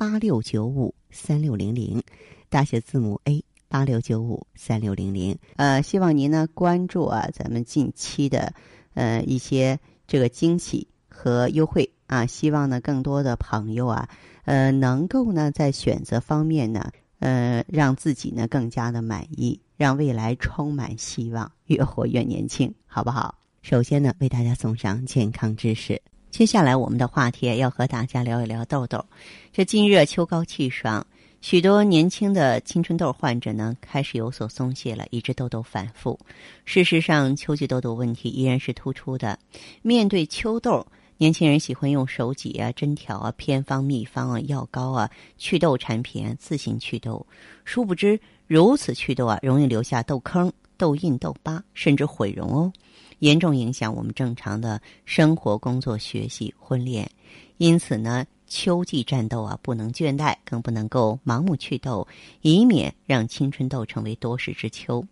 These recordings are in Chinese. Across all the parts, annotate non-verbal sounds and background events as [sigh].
八六九五三六零零，大写字母 A 八六九五三六零零。呃，希望您呢关注啊，咱们近期的呃一些这个惊喜和优惠啊，希望呢更多的朋友啊。呃，能够呢，在选择方面呢，呃，让自己呢更加的满意，让未来充满希望，越活越年轻，好不好？首先呢，为大家送上健康知识。接下来我们的话题要和大家聊一聊痘痘。这今热秋高气爽，许多年轻的青春痘患者呢开始有所松懈了，以致痘痘反复。事实上，秋季痘痘问题依然是突出的。面对秋痘。年轻人喜欢用手挤啊、针条啊、偏方秘方啊、药膏啊、祛痘产品啊自行祛痘，殊不知如此祛痘啊，容易留下痘坑、痘印、痘疤，甚至毁容哦，严重影响我们正常的生活、工作、学习、婚恋。因此呢，秋季战斗啊，不能倦怠，更不能够盲目祛痘，以免让青春痘成为多事之秋。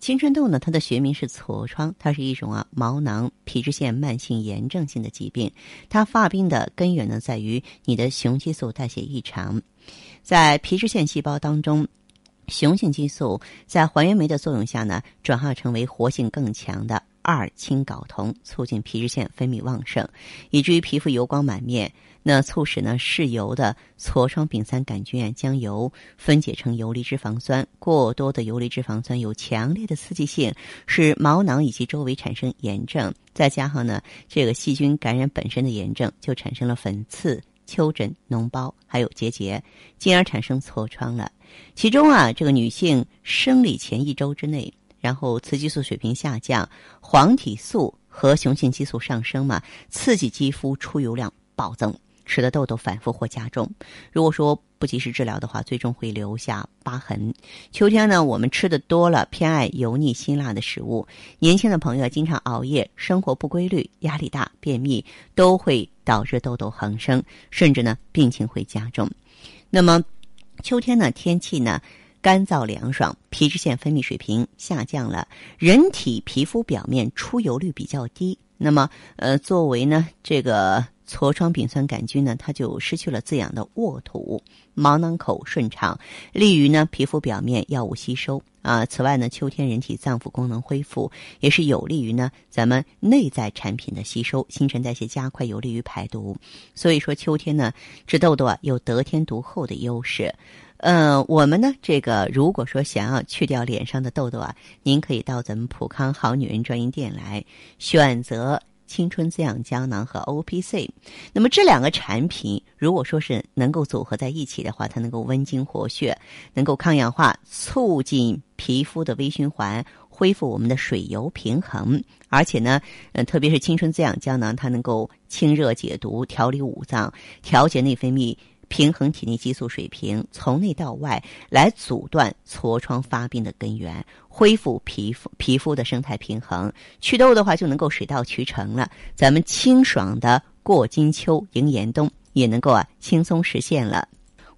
青春痘呢，它的学名是痤疮，它是一种啊毛囊皮脂腺慢性炎症性的疾病。它发病的根源呢，在于你的雄激素代谢异常。在皮脂腺细胞当中，雄性激素在还原酶的作用下呢，转化成为活性更强的二氢睾酮，促进皮脂腺分泌旺盛，以至于皮肤油光满面。那促使呢嗜油的痤疮丙三杆菌将油分解成游离脂肪酸，过多的游离脂肪酸有强烈的刺激性，使毛囊以及周围产生炎症。再加上呢这个细菌感染本身的炎症，就产生了粉刺、丘疹、脓包，还有结节，进而产生痤疮了。其中啊，这个女性生理前一周之内，然后雌激素水平下降，黄体素和雄性激素上升嘛，刺激肌肤出油量暴增。使得痘痘反复或加重，如果说不及时治疗的话，最终会留下疤痕。秋天呢，我们吃的多了，偏爱油腻辛辣的食物。年轻的朋友经常熬夜，生活不规律，压力大，便秘，都会导致痘痘横生，甚至呢，病情会加重。那么，秋天呢，天气呢干燥凉爽，皮脂腺分泌水平下降了，人体皮肤表面出油率比较低。那么，呃，作为呢这个。痤疮丙酸杆菌呢，它就失去了滋养的沃土，毛囊口顺畅，利于呢皮肤表面药物吸收啊。此外呢，秋天人体脏腑功能恢复，也是有利于呢咱们内在产品的吸收，新陈代谢加快，有利于排毒。所以说，秋天呢治痘痘啊有得天独厚的优势。呃，我们呢这个如果说想要去掉脸上的痘痘啊，您可以到咱们普康好女人专营店来选择。青春滋养胶囊和 O P C，那么这两个产品，如果说是能够组合在一起的话，它能够温经活血，能够抗氧化，促进皮肤的微循环，恢复我们的水油平衡。而且呢，嗯，特别是青春滋养胶囊，它能够清热解毒，调理五脏，调节内分泌。平衡体内激素水平，从内到外来阻断痤疮发病的根源，恢复皮肤皮肤的生态平衡，祛痘的话就能够水到渠成了。咱们清爽的过金秋迎严冬，也能够啊轻松实现了。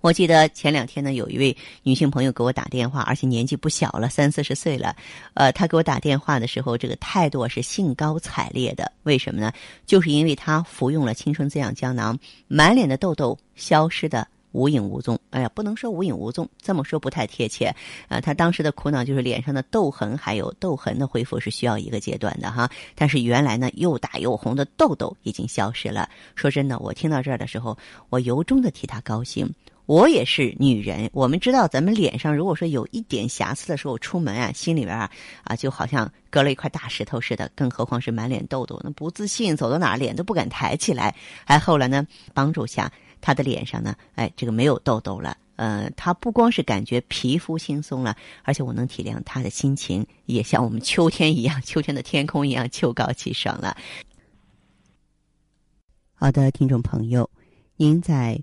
我记得前两天呢，有一位女性朋友给我打电话，而且年纪不小了，三四十岁了。呃，她给我打电话的时候，这个态度是兴高采烈的。为什么呢？就是因为她服用了青春滋养胶囊，满脸的痘痘消失的无影无踪。哎呀，不能说无影无踪，这么说不太贴切。啊，她当时的苦恼就是脸上的痘痕还有痘痕的恢复是需要一个阶段的哈。但是原来呢又大又红的痘痘已经消失了。说真的，我听到这儿的时候，我由衷的替她高兴。我也是女人，我们知道咱们脸上如果说有一点瑕疵的时候，出门啊，心里边啊啊就好像隔了一块大石头似的，更何况是满脸痘痘，那不自信，走到哪脸都不敢抬起来。哎，后来呢，帮助下她的脸上呢，哎，这个没有痘痘了。呃，她不光是感觉皮肤轻松了，而且我能体谅她的心情，也像我们秋天一样，[laughs] 秋天的天空一样秋高气爽了。好的，听众朋友，您在。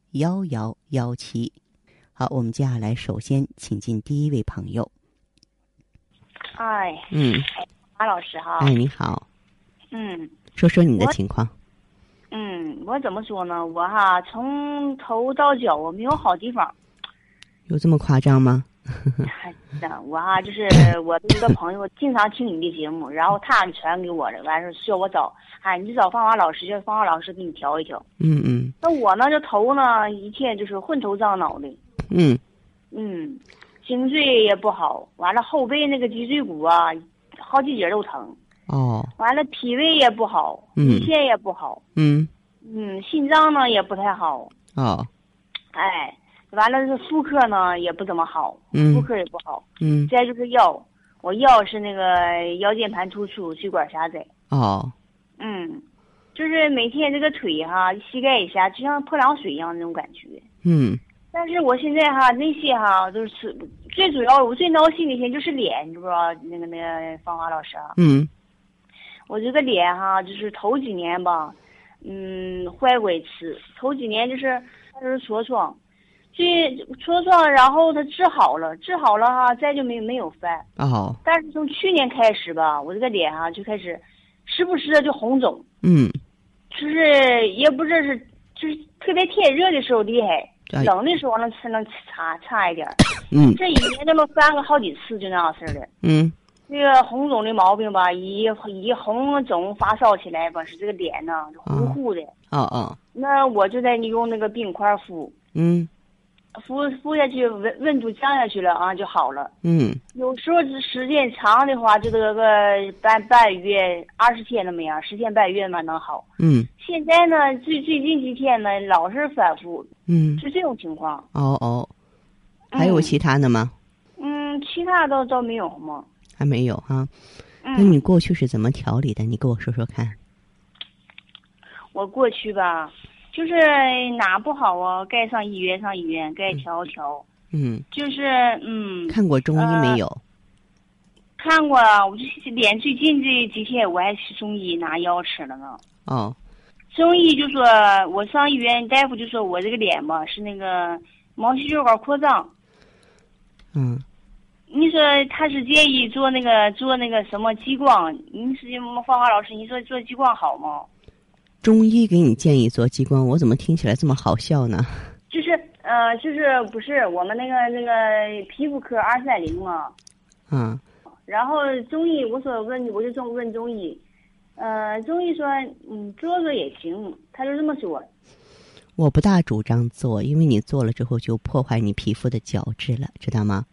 幺幺幺七。好，我们接下来首先请进第一位朋友。哎，嗯，马老师哈，哎，你好，嗯说说你的情况。嗯，我怎么说呢？我哈从头到脚我没有好地方。有这么夸张吗？[laughs] 我哈就是 [laughs] 我的一个朋友经常听你的节目，然后他传给我的，完事儿叫我找，哎，你找芳华老师，叫芳华老师给你调一调。嗯嗯那我呢，这头呢一天就是昏头胀脑的，嗯嗯，颈椎也不好，完了后背那个脊椎骨啊，好几节都疼，哦完了脾胃也不好，嗯胰腺也不好，嗯嗯，心脏呢也不太好，哦哎，完了这妇科呢也不怎么好，嗯妇科也不好。嗯再就是腰，我腰是那个腰间盘突出、血管狭窄。哦嗯，就是每天这个腿哈、膝盖以下就像泼凉水一样那种感觉。嗯但是我现在哈那些哈都是最主要，我最闹心的一些就是脸，你知不知道？那个那个芳华老师啊，嗯我这个脸哈就是头几年吧，嗯，坏过一次。头几年就是它就是痤疮，这痤疮，然后它治好了，治好了哈，再就没没有犯。哦但是从去年开始吧，我这个脸哈、就开始时不时的就红肿，嗯就是也不知是就是特别天热的时候厉害，哎冷的时候能才能差差一点。嗯这一年就能翻个好几次，就那样式儿的。嗯这个红肿的毛病吧，一一红肿发烧起来吧，是这个脸呢就糊糊的。哦哦那我就在你用那个冰块敷，嗯敷敷下去，温温度降下去了啊，就好了。嗯有时候这时间长的话，就得个半半月、二十天那么样，十天半月嘛能好。嗯现在呢，最最近几天呢，老是反复，嗯是这种情况。哦哦，还有嗯其他的吗？嗯，其他倒倒没有嘛。还没有哈。嗯，那你过去是怎么调理的？你跟我说说看。我过去吧，就是哪不好啊，该上医院上医院，该调调。嗯，就是嗯，看过中医没有？看过啊，我就是脸最近这几天我还去中医拿药吃了呢。哦中医就说我上医院，大夫就说我这个脸吧是那个毛细血管扩张。嗯你说他是建议做那个做那个什么激光？你是芳华老师，你说做激光好吗？中医给你建议做激光，我怎么听起来这么好笑呢？就是呃，就是不是我们那个那个皮肤科二三零嘛？嗯然后中医我说问我就中问中医，呃，中医说嗯做做也行，他就这么说。我不大主张做，因为你做了之后就破坏你皮肤的角质了，知道吗？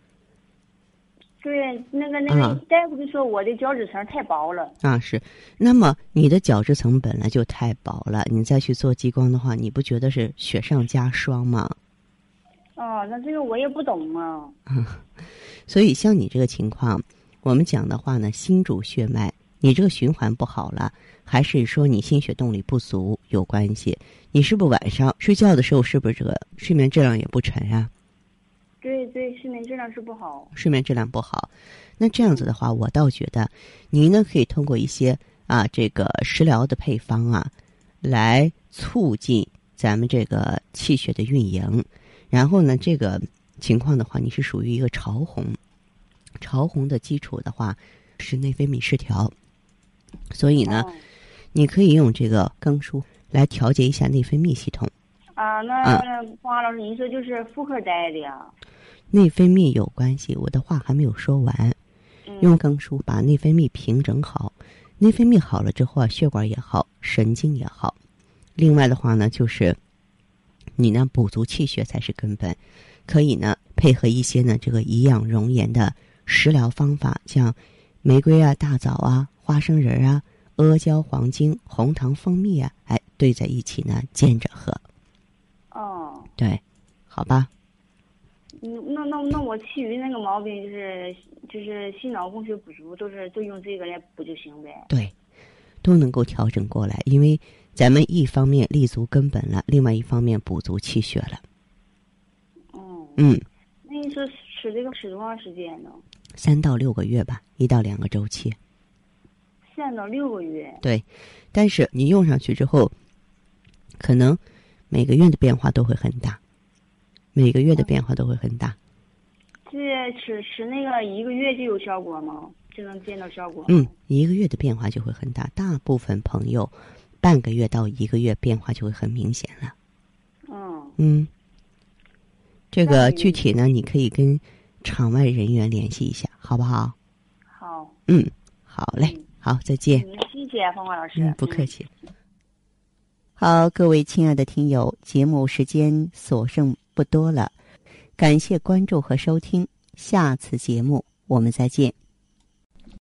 对，那个那个啊大夫就说我的角质层太薄了。啊，是。那么你的角质层本来就太薄了，你再去做激光的话，你不觉得是雪上加霜吗？哦，那这个我也不懂啊。[laughs] 所以像你这个情况，我们讲的话呢，心主血脉，你这个循环不好了，还是说你心血动力不足有关系？你是不是晚上睡觉的时候是不是这个睡眠质量也不沉呀、对对，睡眠质量是不好。睡眠质量不好，那这样子的话，我倒觉得您呢可以通过一些啊这个食疗的配方啊，来促进咱们这个气血的运营。然后呢，这个情况的话，你是属于一个潮红，潮红的基础的话是内分泌失调，所以呢，哦你可以用这个庚舒来调节一下内分泌系统。啊，那花老师，您说就是妇科带的呀？内分泌有关系，我的话还没有说完。嗯用更舒把内分泌平整好，内分泌好了之后啊，血管也好，神经也好。另外的话呢，就是你呢补足气血才是根本，可以呢配合一些呢这个颐养容颜的食疗方法，像玫瑰啊、大枣啊、花生仁啊、阿胶、黄精、红糖、蜂蜜啊，哎兑在一起呢煎着喝，哦，对，好吧？嗯，那那那我其余那个毛病就是就是心脑供血不足，都是都用这个来补就行呗。对，都能够调整过来，因为咱们一方面立足根本了，另外一方面补足气血了。哦，嗯，那你说吃这个吃多长时间呢？三到六个月吧，一到两个周期。三到六个月。对，但是你用上去之后，可能每个月的变化都会很大，每个月的变化都会很大。这吃吃那个一个月就有效果吗？就能见到效果？嗯，一个月的变化就会很大，大部分朋友半个月到一个月变化就会很明显了。嗯嗯，这个具体呢，你可以跟场外人员联系一下，好不好？好，嗯，好嘞嗯，好，再见。嗯谢谢芳华老师。嗯，不客气。好，各位亲爱的听友，节目时间所剩不多了，感谢关注和收听，下次节目我们再见。